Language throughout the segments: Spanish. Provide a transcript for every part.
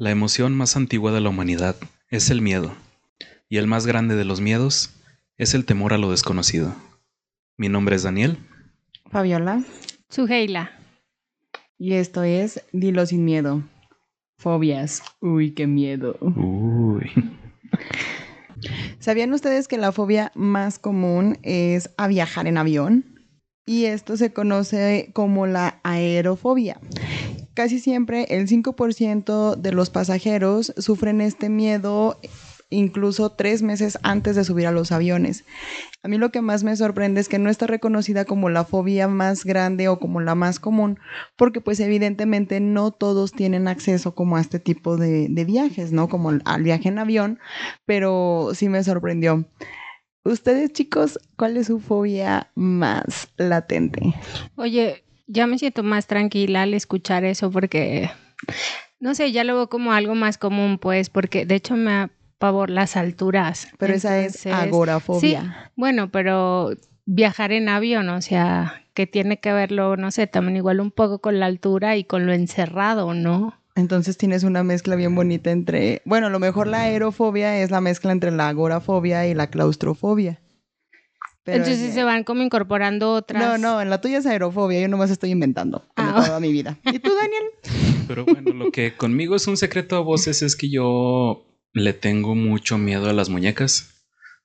La emoción más antigua de la humanidad es el miedo, y el más grande de los miedos es el temor a lo desconocido. Mi nombre es Daniel. Fabiola. Suheila. Y esto es Dilo sin miedo. Fobias. Uy, qué miedo. Uy. ¿Sabían ustedes que la fobia más común es a viajar en avión? Y esto se conoce como la aerofobia. Casi siempre el 5% de los pasajeros sufren este miedo incluso tres meses antes de subir a los aviones. A mí lo que más me sorprende es que no está reconocida como la fobia más grande o como la más común, porque pues evidentemente no todos tienen acceso como a este tipo de, de viajes, ¿no? Como al viaje en avión, pero sí me sorprendió. Ustedes chicos, ¿cuál es su fobia más latente? Oye, ya me siento más tranquila al escuchar eso porque, no sé, ya lo veo como algo más común, pues, porque de hecho me pavor las alturas. Pero esa es agorafobia. Sí, bueno, pero viajar en avión, o sea, que tiene que verlo, no sé, también igual un poco con la altura y con lo encerrado, ¿no? Entonces tienes una mezcla bien bonita entre, bueno, a lo mejor la aerofobia es la mezcla entre la agorafobia y la claustrofobia. Entonces se van como incorporando otras. No, no, en la tuya es aerofobia, yo nomás estoy inventando ah. toda mi vida. ¿Y tú, Daniel? Pero bueno, lo que conmigo es un secreto a voces es que yo le tengo mucho miedo a las muñecas,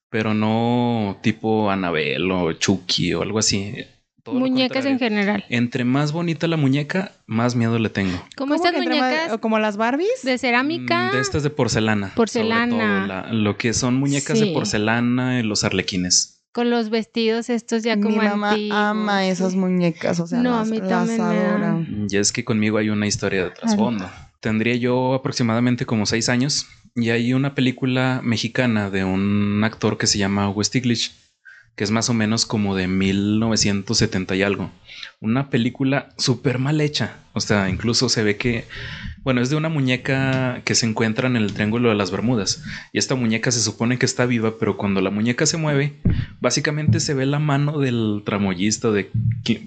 pero no tipo Anabel o Chucky o algo así. muñecas en general. Entre más bonita la muñeca, más miedo le tengo. ¿Cómo estas muñecas? ¿Como las Barbies? ¿De cerámica? Mm, de estas de porcelana. Porcelana. lo que son muñecas de porcelana y los arlequines con los vestidos estos ya como Mi mamá ama esas muñecas, o sea, no, a mí también adora. Y es que conmigo hay una historia de trasfondo. Tendría yo aproximadamente como seis años y hay una película mexicana de un actor que se llama West Stiglitz, que es más o menos como de 1970 y algo. Una película súper mal hecha. O sea, incluso se ve que bueno, es de una muñeca que se encuentra en el Triángulo de las Bermudas. Y esta muñeca se supone que está viva, pero cuando la muñeca se mueve, básicamente se ve la mano del tramoyista, de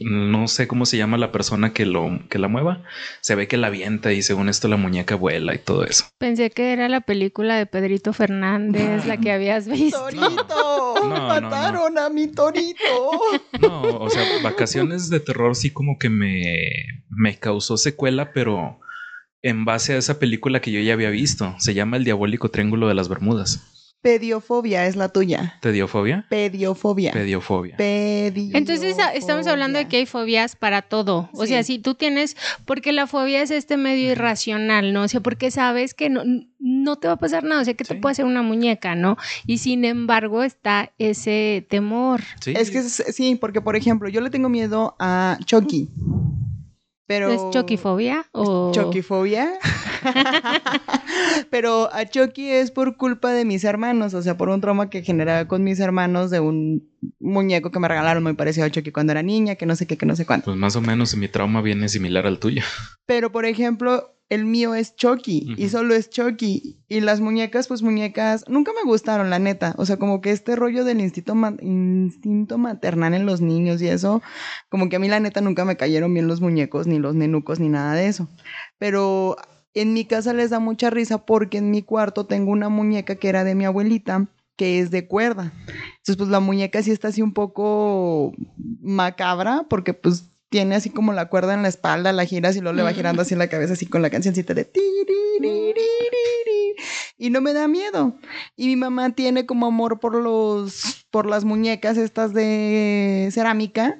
no sé cómo se llama la persona que, lo, que la mueva. Se ve que la avienta y según esto la muñeca vuela y todo eso. Pensé que era la película de Pedrito Fernández, la que habías visto. ¡Torito! ¡Mataron a mi torito! No, o sea, vacaciones de terror sí como que me, me causó secuela, pero en base a esa película que yo ya había visto. Se llama El Diabólico Triángulo de las Bermudas. Pediofobia es la tuya. ¿Pediofobia? Pediofobia. Pediofobia. Entonces estamos hablando de que hay fobias para todo. O sea, si tú tienes, porque la fobia es este medio irracional, ¿no? O sea, porque sabes que no, no te va a pasar nada, o sea, que te puede hacer una muñeca, ¿no? Y sin embargo está ese temor. Es que sí, porque por ejemplo, yo le tengo miedo a Chucky. Pero... ¿Es choquifobia o...? Choquifobia. Pero a Chucky es por culpa de mis hermanos, o sea, por un trauma que generaba con mis hermanos de un muñeco que me regalaron muy parecido a Chucky cuando era niña, que no sé qué, que no sé cuánto. Pues más o menos mi trauma viene similar al tuyo. Pero, por ejemplo, el mío es Chucky y solo es Chucky. Y las muñecas, pues muñecas, nunca me gustaron, la neta. O sea, como que este rollo del instinto, instinto maternal en los niños y eso, como que a mí la neta nunca me cayeron bien los muñecos, ni los nenucos, ni nada de eso. Pero en mi casa les da mucha risa porque en mi cuarto tengo una muñeca que era de mi abuelita que es de cuerda. Entonces, pues la muñeca sí está así un poco macabra porque pues tiene así como la cuerda en la espalda, la giras y luego le va girando así la cabeza así con la cancioncita de y no me da miedo. Y mi mamá tiene como amor por los por las muñecas estas de cerámica.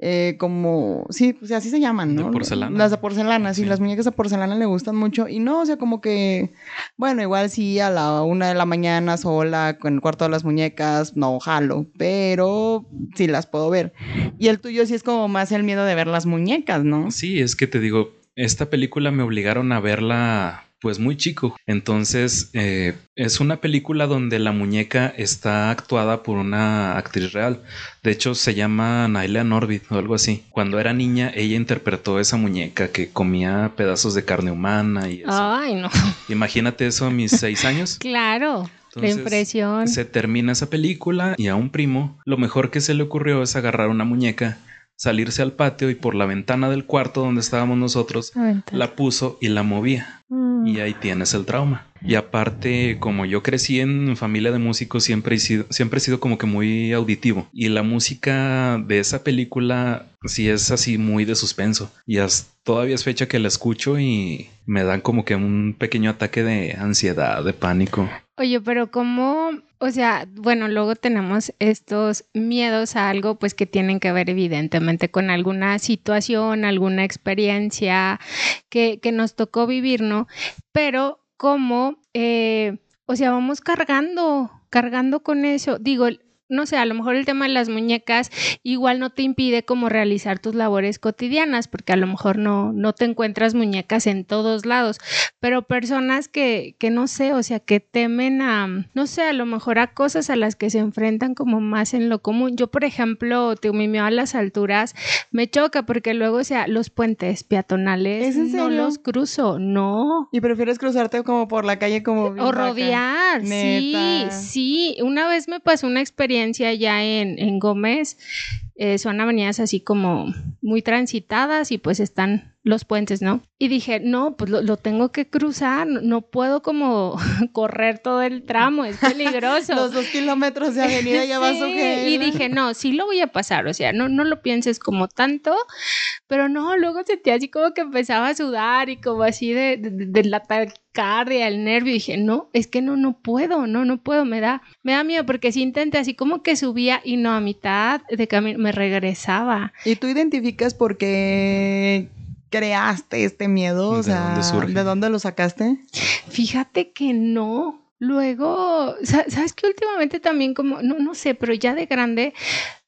Eh, como, sí, pues así se llaman, ¿no? De porcelana. Las de porcelana, sí, las muñecas de porcelana le gustan mucho. Y no, o sea, como que, bueno, igual sí a la una de la mañana sola, con el cuarto de las muñecas, no jalo, pero sí las puedo ver. Y el tuyo sí es como más el miedo de ver las muñecas, ¿no? Sí, es que te digo, esta película me obligaron a verla pues muy chico. Entonces eh, es una película donde la muñeca está actuada por una actriz real. De hecho se llama Naila Norbit o algo así. Cuando era niña ella interpretó esa muñeca que comía pedazos de carne humana y eso. Ay, no. Imagínate eso a mis seis años. claro. la impresión. Se termina esa película y a un primo lo mejor que se le ocurrió es agarrar una muñeca salirse al patio y por la ventana del cuarto donde estábamos nosotros la puso y la movía. Y y ahí tienes el trauma. Y aparte, como yo crecí en familia de músicos, siempre he sido, siempre he sido como que muy auditivo. Y la música de esa película sí es así muy de suspenso. Y todavía es fecha que la escucho y me dan como que un pequeño ataque de ansiedad, de pánico. Oye, pero ¿cómo? O sea, bueno, luego tenemos estos miedos a algo pues que tienen que ver evidentemente con alguna situación, alguna experiencia que, que nos tocó vivir, ¿no? Pero ¿cómo? Eh, o sea, vamos cargando, cargando con eso. Digo, no sé, a lo mejor el tema de las muñecas igual no te impide como realizar tus labores cotidianas, porque a lo mejor no, no te encuentras muñecas en todos lados, pero personas que, que no sé, o sea, que temen a, no sé, a lo mejor a cosas a las que se enfrentan como más en lo común. Yo, por ejemplo, te mimeo a las alturas, me choca porque luego, o sea, los puentes peatonales no los cruzo, no. ¿Y prefieres cruzarte como por la calle como... O rodear, sí, sí. Una vez me pasó una experiencia ya en, en Gómez, eh, son avenidas así como muy transitadas y pues están los puentes, ¿no? Y dije, no, pues lo, tengo que cruzar, no, puedo como correr todo el tramo, es peligroso. Los dos kilómetros de avenida ya vas a Y dije, no, sí lo voy a pasar, o sea, no, no lo pienses como tanto, pero no, luego sentí así como que empezaba a sudar y como así de, de, la taquicardia, el nervio, y dije, no, es que no, no puedo, no, no puedo, me da, me da miedo porque si intenté así como que subía y no a mitad de camino me regresaba. ¿Y tú identificas por qué creaste este miedo? O sea, ¿de dónde lo sacaste? Fíjate que no. Luego, ¿sabes que últimamente también como, no, no sé, pero ya de grande,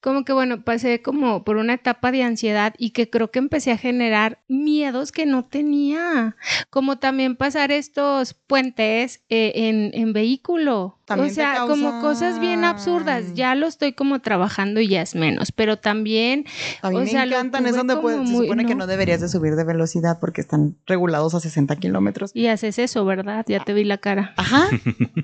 como que bueno, pasé como por una etapa de ansiedad y que creo que empecé a generar miedos que no tenía, como también pasar estos puentes eh, en, en, vehículo. o sea, como cosas bien absurdas, ya lo estoy como trabajando y ya es menos, pero también... A mí o me encantan, es donde se supone que no deberías de subir de velocidad porque están regulados a 60 kilómetros. Y haces eso, ¿verdad? Ya te vi la cara. Ajá.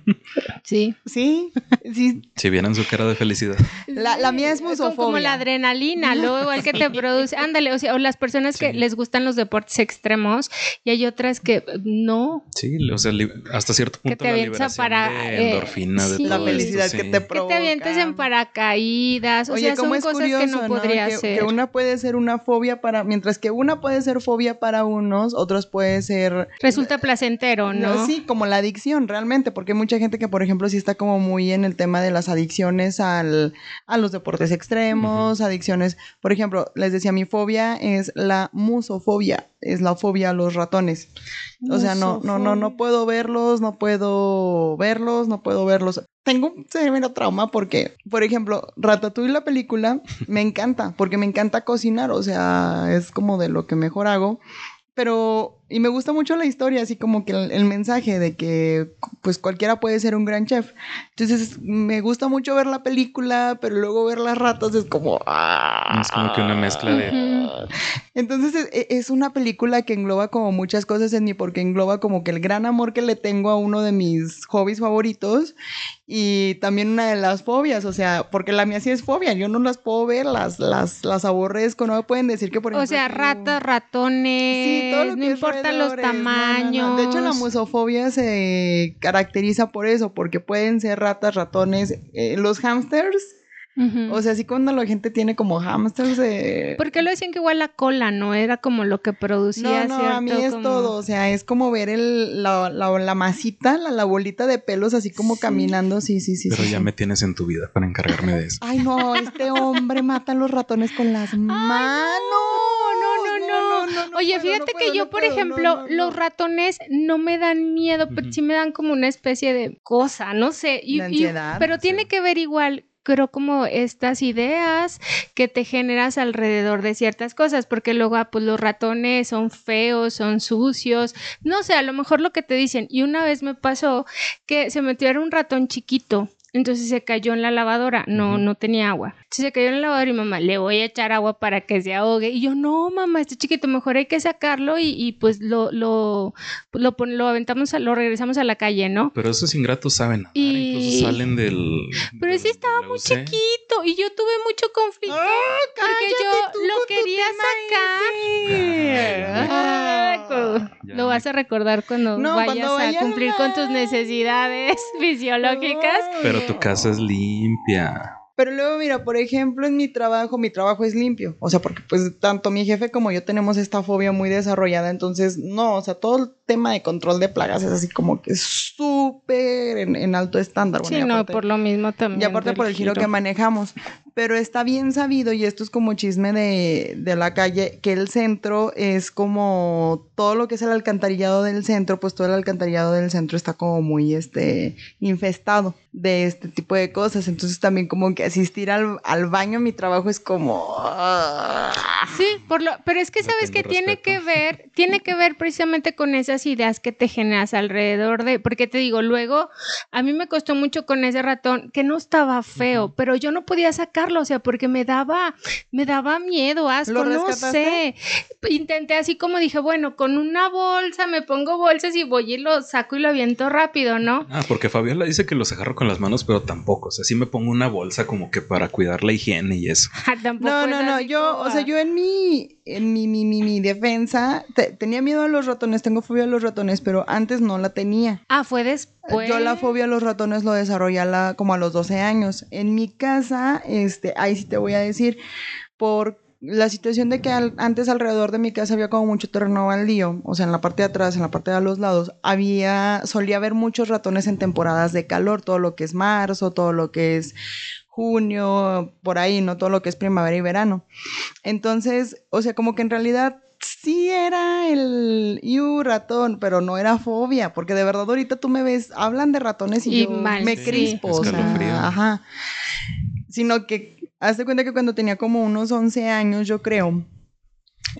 sí. Sí, sí. Si vieran su cara de felicidad. La, la mía es como la adrenalina, luego igual que te produce, ándale, o sea, o las personas que les gustan los deportes extremos y hay otras que no. Sí, o sea, hasta cierto punto que te la para de eh, endorfina, de la felicidad que te provoca. Que te avientes en paracaídas, o sea, son cosas que no podría ser. Que una puede ser una fobia para, mientras que una puede ser fobia para unos, otros puede ser... Resulta placentero, ¿no? Sí, como la adicción realmente, porque hay mucha gente que, por ejemplo, sí está como muy en el tema de las adicciones al, a los deportes extremos, adicciones. Por ejemplo, les decía, mi fobia es la musofobia, es la fobia a los ratones. O sea, no, no, no, no puedo verlos, no puedo verlos, no puedo verlos. Tengo un severo trauma porque, por ejemplo, Ratatouille la película me encanta, porque me encanta cocinar, o sea, es como de lo que mejor hago. Pero y me gusta mucho la historia, así como que el, mensaje de que pues cualquiera puede ser un gran chef. Entonces me gusta mucho ver la película, pero luego ver las ratas es como... ¡ah! Es como que una mezcla de... Entonces es, es, una película que engloba como muchas cosas en mí, porque engloba como que el gran amor que le tengo a uno de mis hobbies favoritos y también una de las fobias, o sea, porque la mía sí es fobia, yo no las puedo ver, las, las, las aborrezco, no me pueden decir que por ejemplo... O sea, ratas, ratones, sí, todo lo que no importa los tamaños. De hecho, la musofobia se caracteriza por eso, porque pueden ser ratas, ratones, eh, los hamsters o sea, así cuando la gente tiene como hamsters de... ¿Por qué lo decían que igual la cola no era como lo que producía No, no, a mí es todo, o sea, es como ver el, la, la, masita, la, la, bolita de pelos así como caminando, sí, sí, sí. Pero ya me tienes en tu vida para encargarme de eso. Ay, no, este hombre mata a los ratones con las manos. No, Oye, fíjate que yo, por ejemplo, los ratones no me dan miedo, pero sí me dan como una especie de cosa, no sé. Y, ansiedad, pero tiene que ver igual creo como estas ideas que te generas alrededor de ciertas cosas, porque luego ah, pues los ratones son feos, son sucios, no sé, a lo mejor lo que te dicen. Y una vez me pasó que se metió era un ratón chiquito entonces se cayó en la lavadora, no, no tenía agua. Entonces se cayó en la lavadora y mamá, le voy a echar agua para que se ahogue. Y yo, no, mamá, este chiquito, mejor hay que sacarlo y, pues lo, lo, lo, lo, aventamos, lo regresamos a la calle, ¿no? Pero esos ingratos saben incluso salen del... Pero sí estaba muy chiquito y yo tuve mucho conflicto ah, porque yo lo quería sacar. lo vas a recordar cuando vayas a cumplir con tus necesidades fisiológicas. Pero tu casa es limpia. Pero luego, mira, por ejemplo, en mi trabajo, mi trabajo es limpio. O sea, porque pues tanto mi jefe como yo tenemos esta fobia muy desarrollada. Entonces, no, o sea, todo el tema de control de plagas es así como que súper en, alto estándar. sí, no, por lo mismo también. Y aparte por el giro, que manejamos. Pero está bien sabido, y esto es como chisme de, de la calle, que el centro es como todo lo que es el alcantarillado del centro, pues todo el alcantarillado del centro está como muy este infestado de este tipo de cosas. Entonces también como que asistir al, al baño en mi trabajo es como... Sí, por lo, pero es que sabes que tiene que ver, tiene que ver precisamente con esas ideas que te generas alrededor de, porque te digo, luego a mí me costó mucho con ese ratón que no estaba feo, pero yo no podía sacarlo, o sea, porque me daba, me daba miedo, asco, no sé. Intenté así como dije, bueno, con una bolsa me pongo bolsas y voy y lo saco y lo aviento rápido, ¿no? Ah, porque Fabiola dice que los agarro con las manos, pero tampoco. O sea, sí me pongo una bolsa como que para cuidar la higiene y eso. Ah, no, no, no. Yo, o sea, yo en mi, en mi, mi, mi, defensa tenía miedo a los ratones, tengo fobia a los ratones, pero antes no la tenía. Ah, fue después. Yo la fobia a los ratones lo desarrollé como a los 12 años. En mi casa, este, ahí sí te voy a decir, por la situación de que antes alrededor de mi casa había como mucho terreno baldío, o sea, en la parte de atrás, en la parte de los lados, había, solía haber muchos ratones en temporadas de calor, todo lo que es marzo, todo lo que es junio, por ahí, no todo lo que es primavera y verano. Entonces, o sea, como que en realidad sí era el iu ratón, pero no era fobia, porque de verdad ahorita tú me ves, hablan de ratones y, yo me crispo, o sea, ajá. Sino que Hazte cuenta que cuando tenía como unos 11 años, yo creo,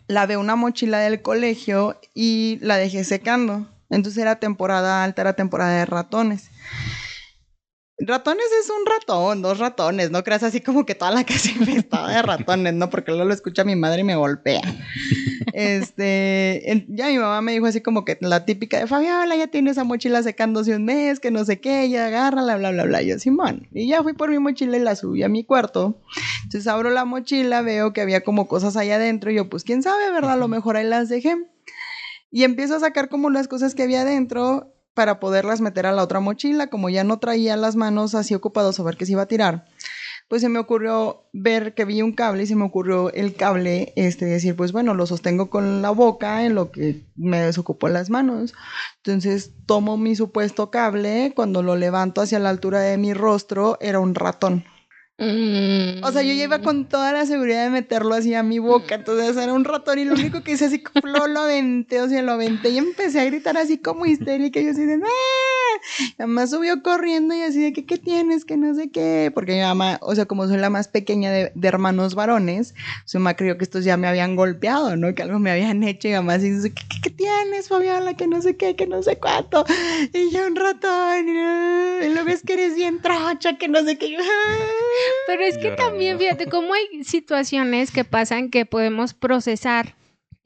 lavé una mochila del colegio y la dejé secando. Entonces era temporada alta, era temporada de ratones. Ratones es un ratón, dos ratones, no creas así como que toda la casa infestada de ratones, ¿no? Porque luego lo escucha mi madre y me golpea. Este, ya mi mamá me dijo así como que la típica de Fabiola, ya tiene esa mochila secándose un mes, que no sé qué, ya agárrala, bla, bla, bla. Yo, Simón. Y ya fui por mi mochila y la subí a mi cuarto. Entonces abro la mochila, veo que había como cosas allá adentro. Y yo, pues quién sabe, ¿verdad? A lo mejor ahí las dejé. Y empiezo a sacar como las cosas que había adentro para poderlas meter a la otra mochila, como ya no traía las manos así ocupados a ver qué se iba a tirar. Pues se me ocurrió ver que vi un cable y se me ocurrió el cable, este, decir, pues bueno, lo sostengo con la boca en lo que me desocupo las manos. Entonces tomo mi supuesto cable, cuando lo levanto hacia la altura de mi rostro, era un ratón. O sea, yo iba con toda la seguridad de meterlo así a mi boca. Entonces era un ratón y lo único que hice así, lo, lo aventé, o sea, lo aventé y empecé a gritar así como histérica. Y yo así de, ¡Ah! Además subió corriendo y así de que, ¿qué tienes? Que no sé qué. Porque mi mamá, o sea, como soy la más pequeña de, hermanos varones, su mamá creyó que estos ya me habían golpeado, ¿no? Que algo me habían hecho y mamá dice, ¿qué, qué, tienes, Fabiola? Que no sé qué, que no sé cuánto. Y yo un ratón. Y, lo ves que eres bien trocha, que no sé qué. Pero es que también, fíjate, cómo hay situaciones que pasan que podemos procesar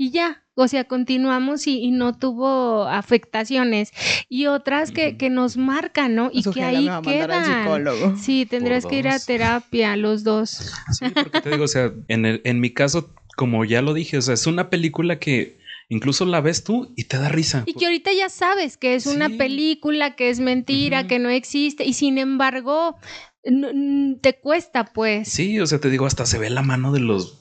y ya, o sea, continuamos y, no tuvo afectaciones. Y otras que, nos marcan, ¿no? Y que ahí quedan. Sí, tendrías que ir a terapia, los dos. Sí, porque te digo, o sea, en, el, en mi caso, como ya lo dije, o sea, es una película que incluso la ves tú y te da risa. Y que ahorita ya sabes que es una película, que es mentira, que no existe, y sin embargo, te cuesta, pues. Sí, o sea, te digo, hasta se ve la mano de los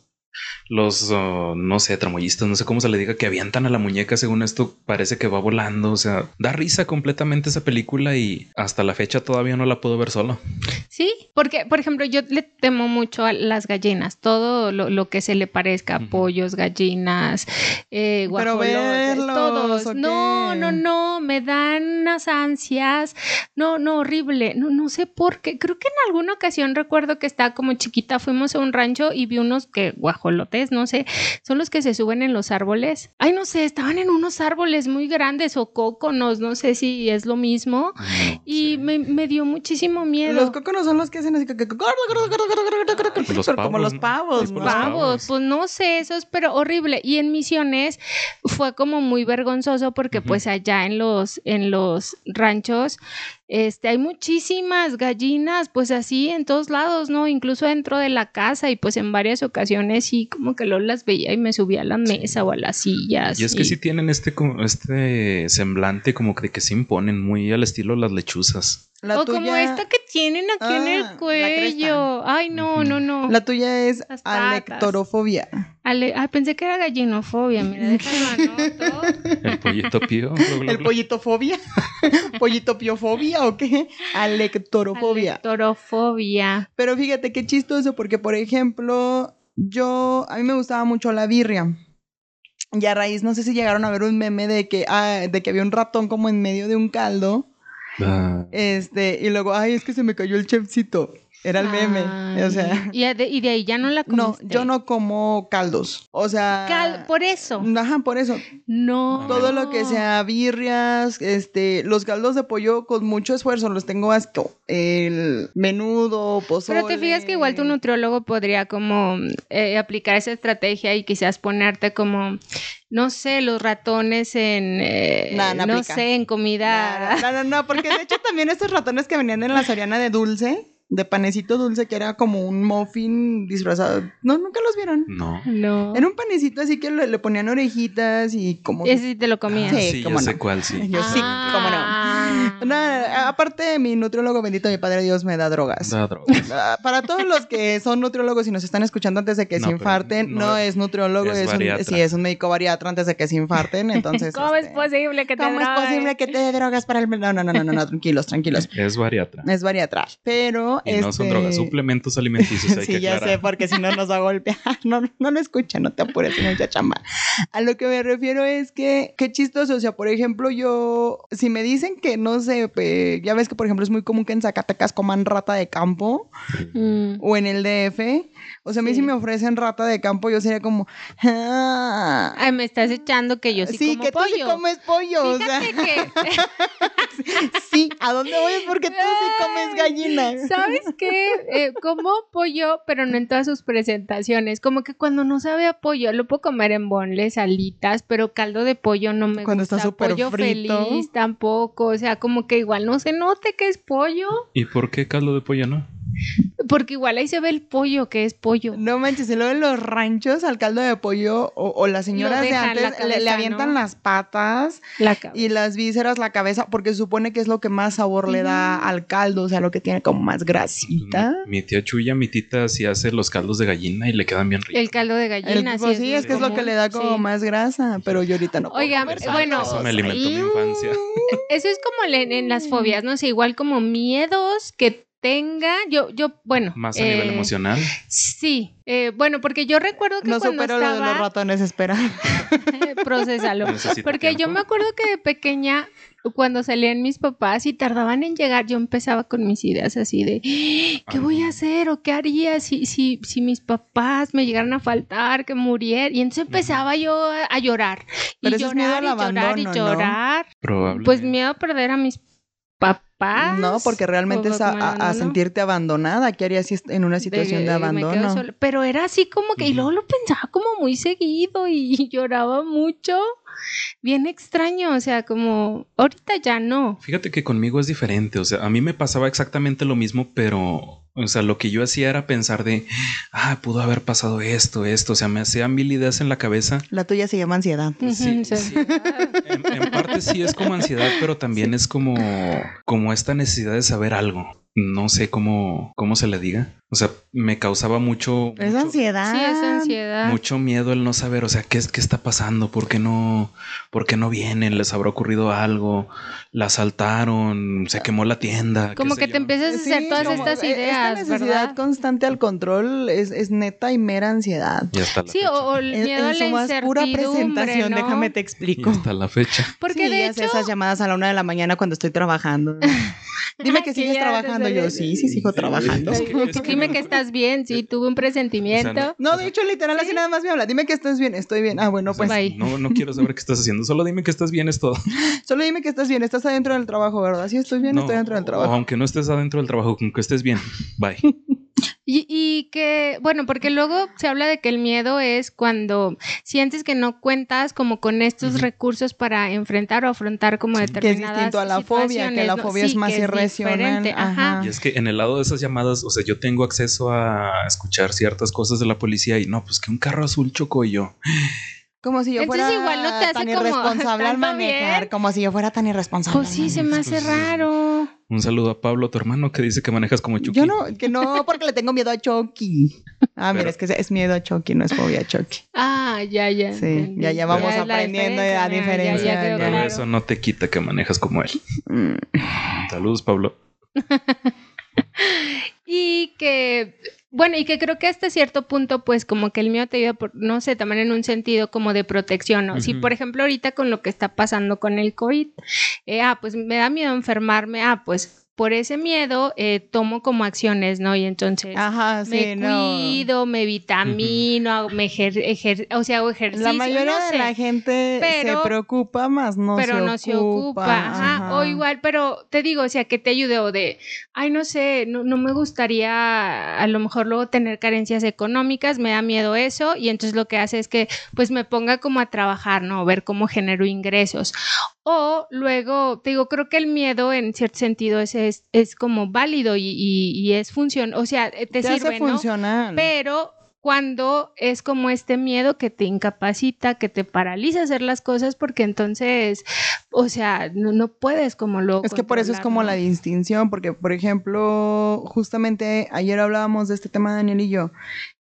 los, oh, no sé, tramoyistas, no sé cómo se le diga, que avientan a la muñeca, según esto parece que va volando, o sea, da risa completamente esa película y hasta la fecha todavía no la puedo ver solo. Sí, porque, por ejemplo, yo le temo mucho a las gallinas, todo lo, que se le parezca, pollos, gallinas, eh, guajolotes, todos. No, no, no, me dan unas ansias, no, no, horrible, no, no sé por qué, creo que en alguna ocasión recuerdo que estaba como chiquita, fuimos a un rancho y vi unos que guajolotes no sé, son los que se suben en los árboles. Ay, no sé, estaban en unos árboles muy grandes o cóconos, no sé si es lo mismo. y me, dio muchísimo miedo. Los cóconos son los que hacen así que... como los pavos. ¿no? Pavos, pues no sé, esos, pero horrible. Y en Misiones fue como muy vergonzoso porque pues allá en los, en los ranchos este, hay muchísimas gallinas, pues así en todos lados, ¿no? Incluso dentro de la casa y pues en varias ocasiones sí como que lo las veía y me subía a la mesa o a las sillas. Y es que sí tienen este, este semblante como de que se imponen muy al estilo las lechuzas o como esta que tienen aquí en el ah, cuello. Ay, no, no, no. La tuya es alectorofobia. Ale Ay, pensé que era gallinofobia. Mira, déjame El pollito pío. El pollito fobia. pollito piofobia o qué? Alectorofobia. Alectorofobia. Pero fíjate qué chistoso porque, por ejemplo, yo, a mí me gustaba mucho la birria. Y a raíz, no sé si llegaron a ver un meme de que, ah, de que había un ratón como en medio de un caldo Ah. Este, y luego, ay, es que se me cayó el chefcito. Era el meme. O sea. ¿Y de, ahí ya no la comiste? No, yo no como caldos. O sea. por eso. Ajá, por eso. No. Todo lo que sea birrias, este, los caldos de pollo con mucho esfuerzo los tengo asco. El menudo, pozole. Pero te fijas que igual tu nutriólogo podría como eh, aplicar esa estrategia y quizás ponerte como no sé, los ratones en, eh, no sé, en comida. No, no, no, porque de hecho también estos ratones que venían en la Soriana de dulce, de panecito dulce que era como un muffin disfrazado. No, nunca los vieron. No. No. Era un panecito así que le, ponían orejitas y como. Ese sí te lo comías. sí, sí yo sé cuál, sí. Yo sí, cómo no. Nada, aparte, mi nutriólogo bendito, mi padre Dios, me da drogas. Da drogas. Ah, para todos los que son nutriólogos y nos están escuchando antes de que se infarten, no, es nutriólogo, es, un, sí, es un médico bariatra antes de que se infarten. Entonces. ¿Cómo es este, posible que te ¿Cómo es posible que te dé drogas para el. No, no, no, no, no, tranquilos, tranquilos. Es bariatra. Es bariatra. Pero y no son drogas, este, suplementos alimenticios. sí, ya sé, porque si no nos va a golpear. No, no lo escucha, no te apures, mucha chamba. A lo que me refiero es que, qué chistoso. O sea, por ejemplo, yo, si me dicen que no sé, ya ves que por ejemplo es muy común que en Zacatecas coman rata de campo mm. o en el DF. O sea, a mí si me ofrecen rata de campo, yo sería como. Ah". Ay, me estás echando que yo sí, sí que tú sí comes pollo. Fíjate o sea. que. sí, ¿a dónde voy? Es porque tú sí comes gallina. ¿Sabes qué? Eh, como pollo, pero no en todas sus presentaciones. Como que cuando no sabe a pollo, lo puedo comer en bonles, alitas, pero caldo de pollo no me cuando gusta. Cuando está súper pollo feliz tampoco. O sea, como que igual no se note que es pollo. ¿Y por qué caldo de pollo no? Porque igual ahí se ve el pollo, que es pollo. No manches, y luego en los ranchos al caldo de pollo o, las señoras de antes le, avientan las patas y las vísceras, la cabeza, porque supone que es lo que más sabor le da al caldo, o sea, lo que tiene como más grasita. Mi, tía Chuya, mi tita, sí hace los caldos de gallina y le quedan bien ricos. El caldo de gallina, pues sí, es, que es lo que le da como más grasa, pero yo ahorita no. Oiga, bueno. Eso me alimentó mi infancia. Eso es como en las fobias, no sé, igual como miedos que tenga, yo, yo, bueno. Más a nivel eh, emocional. Sí, eh, bueno, porque yo recuerdo que no cuando supero estaba... lo de los ratones, espera. Procesalo. porque yo me acuerdo que de pequeña, cuando salían mis papás y tardaban en llegar, yo empezaba con mis ideas así de, ¿qué voy a hacer o qué haría si, si, si mis papás me llegaran a faltar, que murieran? Y entonces empezaba yo a, llorar. y llorar, y llorar, y llorar. Probable. Pues miedo a perder a mis papás. No, porque realmente es a, sentirte abandonada. ¿Qué harías en una situación de, abandono? Pero era así como que, y luego lo pensaba como muy seguido y lloraba mucho. Bien extraño, o sea, como ahorita ya no. Fíjate que conmigo es diferente, o sea, a mí me pasaba exactamente lo mismo, pero o sea, lo que yo hacía era pensar de, ah, pudo haber pasado esto, esto. O sea, me hacía mil ideas en la cabeza. La tuya se llama ansiedad. Sí, sí. En, parte sí es como ansiedad, pero también es como, como esta necesidad de saber algo. No sé cómo, cómo se le diga. O sea, me causaba mucho... Es ansiedad. Sí, es ansiedad. Mucho miedo el no saber, o sea, ¿qué, qué está pasando? ¿Por qué no, por qué no vienen? ¿Les habrá ocurrido algo? ¿La asaltaron? ¿Se quemó la tienda? Como que te empiezas a hacer todas estas ideas, Esta necesidad constante al control es, es, neta y mera ansiedad. Y hasta la sí, fecha. o el miedo a la su más pura presentación, déjame te explico. Y hasta la fecha. Porque de hecho... esas llamadas a la una de la mañana cuando estoy trabajando. Dime que sigues trabajando. Yo, sí, sí, sigo trabajando. Dime que estás bien. Sí, tuve un presentimiento. no, de hecho, literal, así nada más me habla. Dime que estás bien. Estoy bien. Ah, bueno, pues. No, no quiero saber qué estás haciendo. Solo dime que estás bien, es todo. Solo dime que estás bien. Estás adentro del trabajo, ¿verdad? Sí, estoy bien, estoy dentro del trabajo. aunque no estés adentro del trabajo, con que estés bien. Bye. Y, que, bueno, porque luego se habla de que el miedo es cuando sientes que no cuentas como con estos recursos para enfrentar o afrontar como determinadas Que es distinto a la fobia, que la fobia es más irracional. Y es que en el lado de esas llamadas, o sea, yo tengo acceso a escuchar ciertas cosas de la policía y no, pues que un carro azul chocó y yo... Como si yo fuera igual no te tan irresponsable al manejar, como si yo fuera tan irresponsable. Pues sí, se me hace raro. Un saludo a Pablo, tu hermano, que dice que manejas como Chucky. Yo no, que no, porque le tengo miedo a Chucky. Ah, mira, es que es miedo a Chucky, no es fobia a Chucky. Ah, ya, ya. Sí, ya, ya vamos aprendiendo a diferencia. Pero eso no te quita que manejas como él. Mm. Saludos, Pablo. y que bueno, y que creo que hasta cierto punto, pues como que el mío te ayuda, por, no sé, también en un sentido como de protección, ¿no? Si, por ejemplo, ahorita con lo que está pasando con el COVID, eh, ah, pues me da miedo enfermarme, ah, pues por ese miedo eh, tomo como acciones, ¿no? Y entonces me cuido, me vitamino, me ejer, o sea, hago ejercicio. La mayoría de la gente se preocupa más, no pero no se ocupa. Ajá. O igual, pero te digo, o sea, que te ayude o de, ay, no sé, no, no me gustaría a lo mejor luego tener carencias económicas, me da miedo eso, y entonces lo que hace es que pues me ponga como a trabajar, ¿no? Ver cómo genero ingresos. O luego, te digo, creo que el miedo en cierto sentido es, es, como válido y, es función, o sea, te, te sirve, ¿no? Pero cuando es como este miedo que te incapacita, que te paraliza hacer las cosas porque entonces, o sea, no, puedes como lo... Es que por eso es como la distinción, porque por ejemplo, justamente ayer hablábamos de este tema Daniel y yo,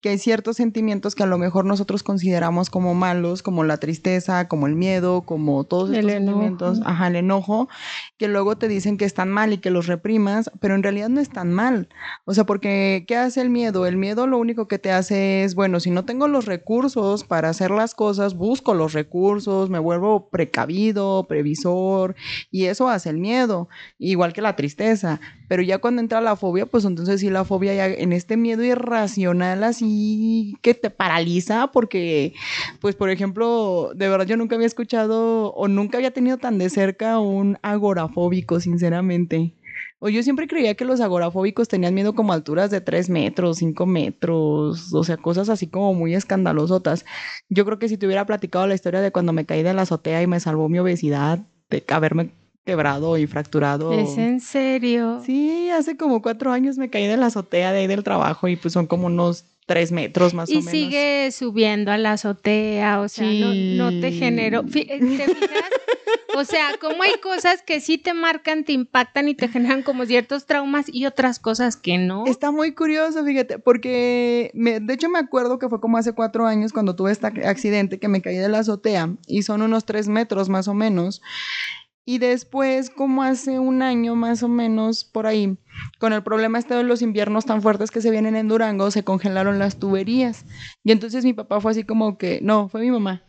que hay ciertos sentimientos que a lo mejor nosotros consideramos como malos, como la tristeza, como el miedo, como todos estos sentimientos, ajá, el enojo, que luego te dicen que están mal y que los reprimas, pero en realidad no están mal. O sea, porque ¿qué hace el miedo? El miedo lo único que te hace es, bueno, si no tengo los recursos para hacer las cosas, busco los recursos, me vuelvo precavido, previsor, y eso hace el miedo, igual que la tristeza. Pero ya cuando entra la fobia, pues entonces sí la fobia ya en este miedo irracional así que te paraliza, porque, pues por ejemplo, de verdad yo nunca había escuchado o nunca había tenido tan de cerca un agorafóbico, sinceramente. O yo siempre creía que los agorafóbicos tenían miedo como alturas de 3 metros, 5 metros, o sea, cosas así como muy escandalosotas. Yo creo que si te hubiera platicado la historia de cuando me caí de la azotea y me salvó mi obesidad, de haberme quebrado y fracturado. ¿Es en serio? Sí, hace como cuatro años me caí de la azotea de ahí del trabajo y pues son como unos tres metros más o menos. Y sigue subiendo a la azotea, o sea, no, te generó. ¿Te fijas? O sea, como hay cosas que sí te marcan, te impactan y te generan como ciertos traumas y otras cosas que no. Está muy curioso, fíjate, porque de hecho me acuerdo que fue como hace cuatro años cuando tuve este accidente que me caí de la azotea y son unos tres metros más o menos. Y después, como hace un año más o menos por ahí, con el problema este de los inviernos tan fuertes que se vienen en Durango, se congelaron las tuberías. Y entonces mi papá fue así como que, no, fue mi mamá.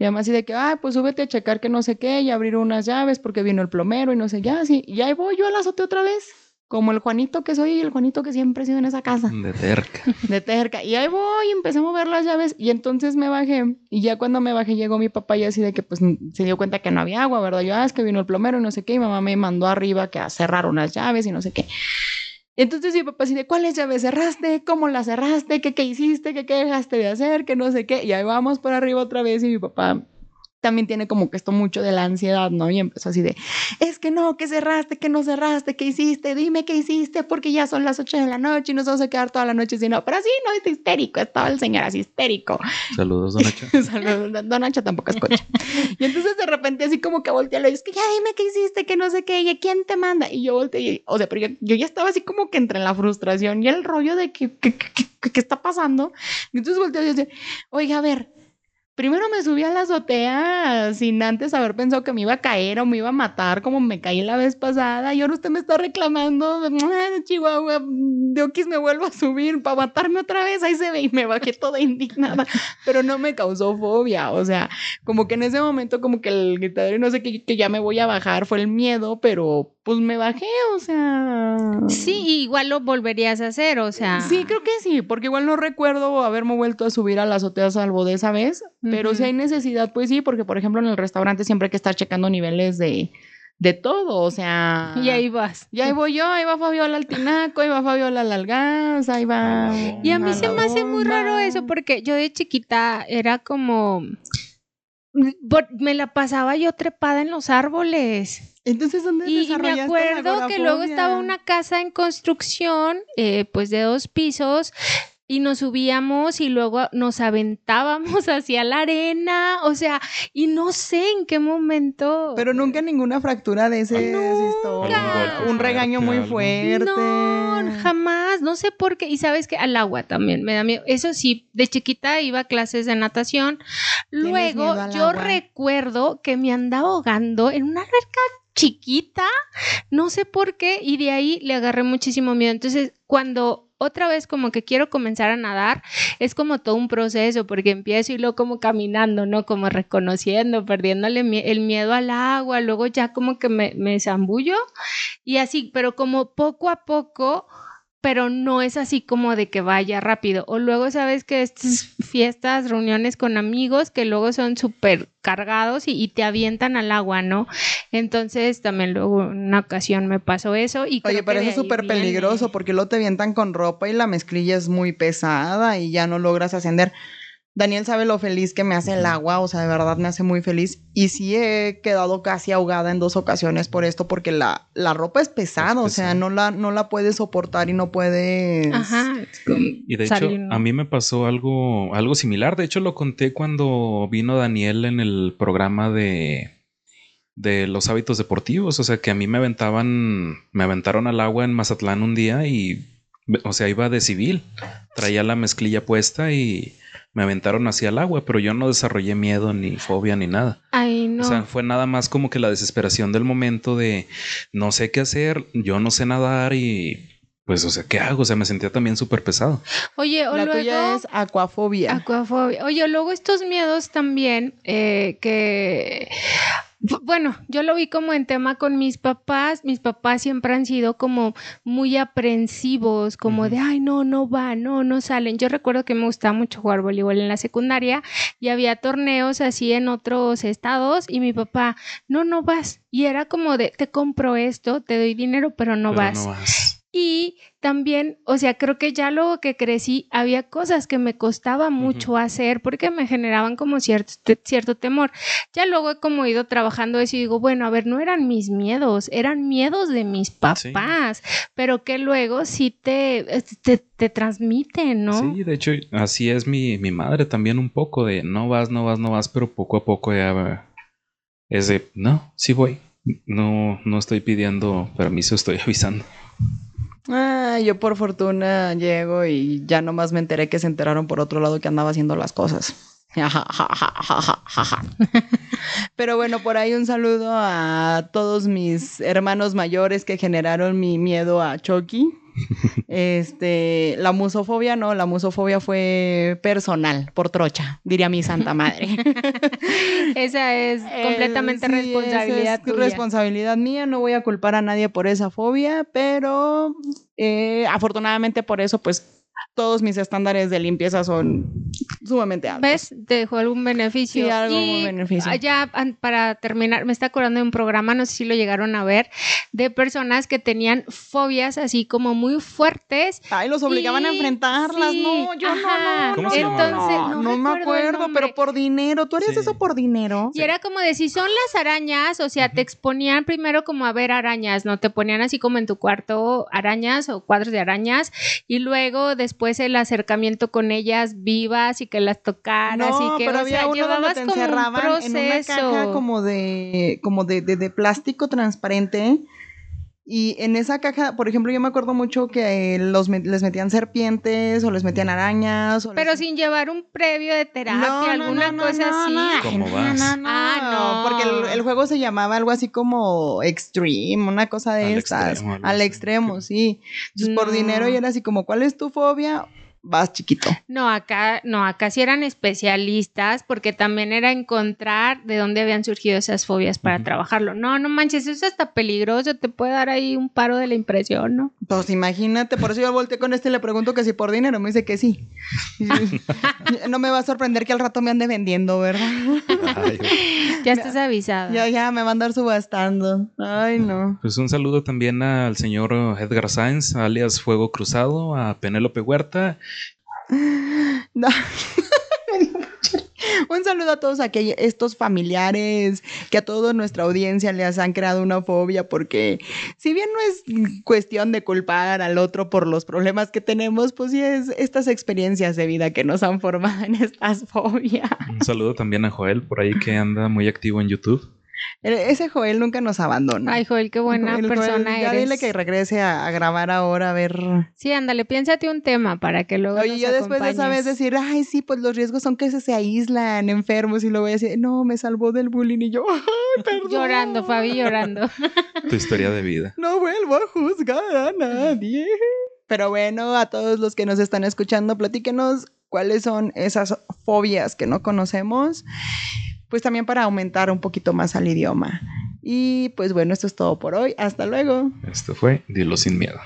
Y además así de que, ah, pues súbete a checar que no sé qué y abrir unas llaves porque vino el plomero y no sé, ya, sí. Y ahí voy yo al azote otra vez. Como el Juanito que soy y el Juanito que siempre he sido en esa casa. De terca. De terca. Y ahí voy y empecé a mover las llaves y entonces me bajé y ya cuando me bajé llegó mi papá y así de que pues se dio cuenta que no había agua, ¿verdad? Yo, ah, es que vino el plomero y no sé qué y mamá me mandó arriba que a cerrar unas llaves y no sé qué. Entonces mi papá así de, ¿cuáles llaves cerraste? ¿Cómo las cerraste? ¿Qué, qué hiciste? ¿Qué, ¿Qué dejaste de hacer? Que no sé qué. Y ahí vamos por arriba otra vez y mi papá también tiene como que esto mucho de la ansiedad, ¿no? Y empezó así de, es que no, que cerraste, que no cerraste, ¿qué hiciste? Dime qué hiciste, porque ya son las 8 de la noche y nos vamos a quedar toda la noche sin no. Pero así no, es histérico, estaba el señor así histérico. Saludos, don Nacho. Saludos, don Nacho tampoco escucha. y entonces de repente así como que volteé, le es que ya dime qué hiciste, que no sé qué, y quién te manda. Y yo volteé, o sea, pero yo, ya estaba así como que entre la frustración y el rollo de que, ¿qué está pasando. Y entonces volteé y dije, oiga, a ver, Primero me subí a la azotea sin antes haber pensado que me iba a caer o me iba a matar como me caí la vez pasada y ahora usted me está reclamando de Chihuahua de Oquis me vuelvo a subir para matarme otra vez, ahí se ve y me bajé toda indignada, pero no me causó fobia, o sea, como que en ese momento como que el gritadero no sé qué, que ya me voy a bajar fue el miedo, pero pues me bajé, o sea... Sí, igual lo volverías a hacer, o sea... Sí, creo que sí, porque igual no recuerdo haberme vuelto a subir a la azotea salvo de esa vez, pero si hay necesidad, pues sí, porque por ejemplo en el restaurante siempre hay que estar checando niveles de de todo, o sea. Y ahí vas. Y ahí voy yo, ahí va Fabiola al tinaco, ahí va Fabiola al algaz, ahí va. Y a mí se me hace muy raro eso, porque yo de chiquita era como. Me la pasaba yo trepada en los árboles. Entonces, ¿dónde Y me acuerdo que luego estaba una casa en construcción, eh, pues de dos pisos, y nos subíamos y luego nos aventábamos hacia la arena, o sea, y no sé en qué momento. Pero nunca ninguna fractura de ese, nunca. Un regaño muy fuerte. No, jamás, no sé por qué. Y sabes que al agua también me da miedo. Eso sí, de chiquita iba a clases de natación. Luego yo recuerdo que me andaba ahogando en una alberca chiquita, no sé por qué, y de ahí le agarré muchísimo miedo. Entonces, cuando otra vez como que quiero comenzar a nadar, es como todo un proceso, porque empiezo y luego como caminando, ¿no? Como reconociendo, perdiéndole el miedo al agua, luego ya como que me, me zambullo y así, pero como poco a poco pero no es así como de que vaya rápido. O luego sabes que estas fiestas, reuniones con amigos que luego son súper cargados y, te avientan al agua, ¿no? Entonces también luego en una ocasión me pasó eso. Y Oye, pero eso es súper peligroso porque luego te avientan con ropa y la mezclilla es muy pesada y ya no logras ascender. Daniel sabe lo feliz que me hace el agua, o sea, de verdad me hace muy feliz. Y sí he quedado casi ahogada en dos ocasiones por esto, porque la, la ropa es pesada, o sea, no la, no la puedes soportar y no puedes... Ajá. Y de hecho, a mí me pasó algo, algo similar. De hecho, lo conté cuando vino Daniel en el programa de, de los hábitos deportivos. O sea, que a mí me aventaban, me aventaron al agua en Mazatlán un día y, o sea, iba de civil. Traía la mezclilla puesta y me aventaron hacia el agua, pero yo no desarrollé miedo ni fobia ni nada. Ay, no. O sea, fue nada más como que la desesperación del momento de no sé qué hacer, yo no sé nadar y pues, o sea, ¿qué hago? O sea, me sentía también súper pesado. Oye, o la luego... tuya es acuafobia. Acuafobia. Oye, luego estos miedos también eh, que bueno, yo lo vi como en tema con mis papás. Mis papás siempre han sido como muy aprensivos, como de, ay, no, no va, no, no salen. Yo recuerdo que me gustaba mucho jugar voleibol en la secundaria y había torneos así en otros estados y mi papá, no, no vas. Y era como de, te compro esto, te doy dinero, pero no vas. No vas. Y también, o sea, creo que ya luego que crecí había cosas que me costaba mucho hacer porque me generaban como cierto, cierto temor. Ya luego he como ido trabajando eso y digo, bueno, a ver, no eran mis miedos, eran miedos de mis papás, pero que luego sí te, te, transmiten, ¿no? Sí, de hecho, así es mi, mi madre también un poco de no vas, no vas, no vas, pero poco a poco ya es de, no, sí voy. No, no estoy pidiendo permiso, estoy avisando. Ah, yo por fortuna llego y ya nomás me enteré que se enteraron por otro lado que andaba haciendo las cosas. Pero bueno, por ahí un saludo a todos mis hermanos mayores que generaron mi miedo a Chucky. Este, la musofobia no, la musofobia fue personal, por trocha, diría mi santa madre. esa es completamente responsabilidad es Responsabilidad mía, no voy a culpar a nadie por esa fobia, pero eh, afortunadamente por eso, pues todos mis estándares de limpieza son sumamente altos. ¿Ves? Te dejó algún beneficio. Sí, algún beneficio. Ya para terminar, me está acordando de un programa, no sé si lo llegaron a ver, de personas que tenían fobias así como muy fuertes. Ay, los obligaban a enfrentarlas. no, yo no, no, Entonces, no, me acuerdo, pero por dinero. ¿Tú harías eso por dinero? Y era como de si son las arañas, o sea, te exponían primero como a ver arañas, ¿no? Te ponían así como en tu cuarto arañas o cuadros de arañas y luego después el acercamiento con ellas vivas y que las tocaras y que pero había uno donde te encerraban en una caja como de como de, de, plástico transparente Y en esa caja, por ejemplo, yo me acuerdo mucho que los les metían serpientes o les metían arañas. Pero sin llevar un previo de terapia, alguna cosa así. ¿Cómo vas? Ah, no, porque el, juego se llamaba algo así como Extreme, una cosa de estas. al extremo, sí. Entonces, por dinero y era así como, ¿cuál es tu fobia? Vas chiquito. No, acá, no, acá sí eran especialistas porque también era encontrar de dónde habían surgido esas fobias para trabajarlo. No, no manches, eso es hasta peligroso, te puede dar ahí un paro de la impresión, ¿no? Pues imagínate, por eso yo volteé con este y le pregunto que si por dinero, me dice que sí. no me va a sorprender que al rato me ande vendiendo, ¿verdad? ya estás avisado. Ya, ya, me va a andar subastando. Ay, no. Pues un saludo también al señor Edgar Sáenz, alias Fuego Cruzado, a Penélope Huerta Un saludo a todos aquellos, estos familiares que a toda nuestra audiencia les han creado una fobia, porque si bien no es cuestión de culpar al otro por los problemas que tenemos, pues sí es estas experiencias de vida que nos han formado en estas fobias. Un saludo también a Joel por ahí que anda muy activo en YouTube. Ese Joel nunca nos abandona. Ay, Joel, qué buena persona ya dile que regrese a, grabar ahora, a ver. Sí, ándale, piénsate un tema para que luego. Oye, yo después de esa vez decir, ay, sí, pues los riesgos son que se, se aíslan enfermos y luego voy a decir, no, me salvó del bullying y yo, ay, perdón. Llorando, Fabi, llorando. tu historia de vida. No vuelvo a juzgar a nadie. Pero bueno, a todos los que nos están escuchando, platíquenos cuáles son esas fobias que no conocemos pues también para aumentar un poquito más al idioma. Y pues bueno, esto es todo por hoy. Hasta luego. Esto fue Dilo sin miedo.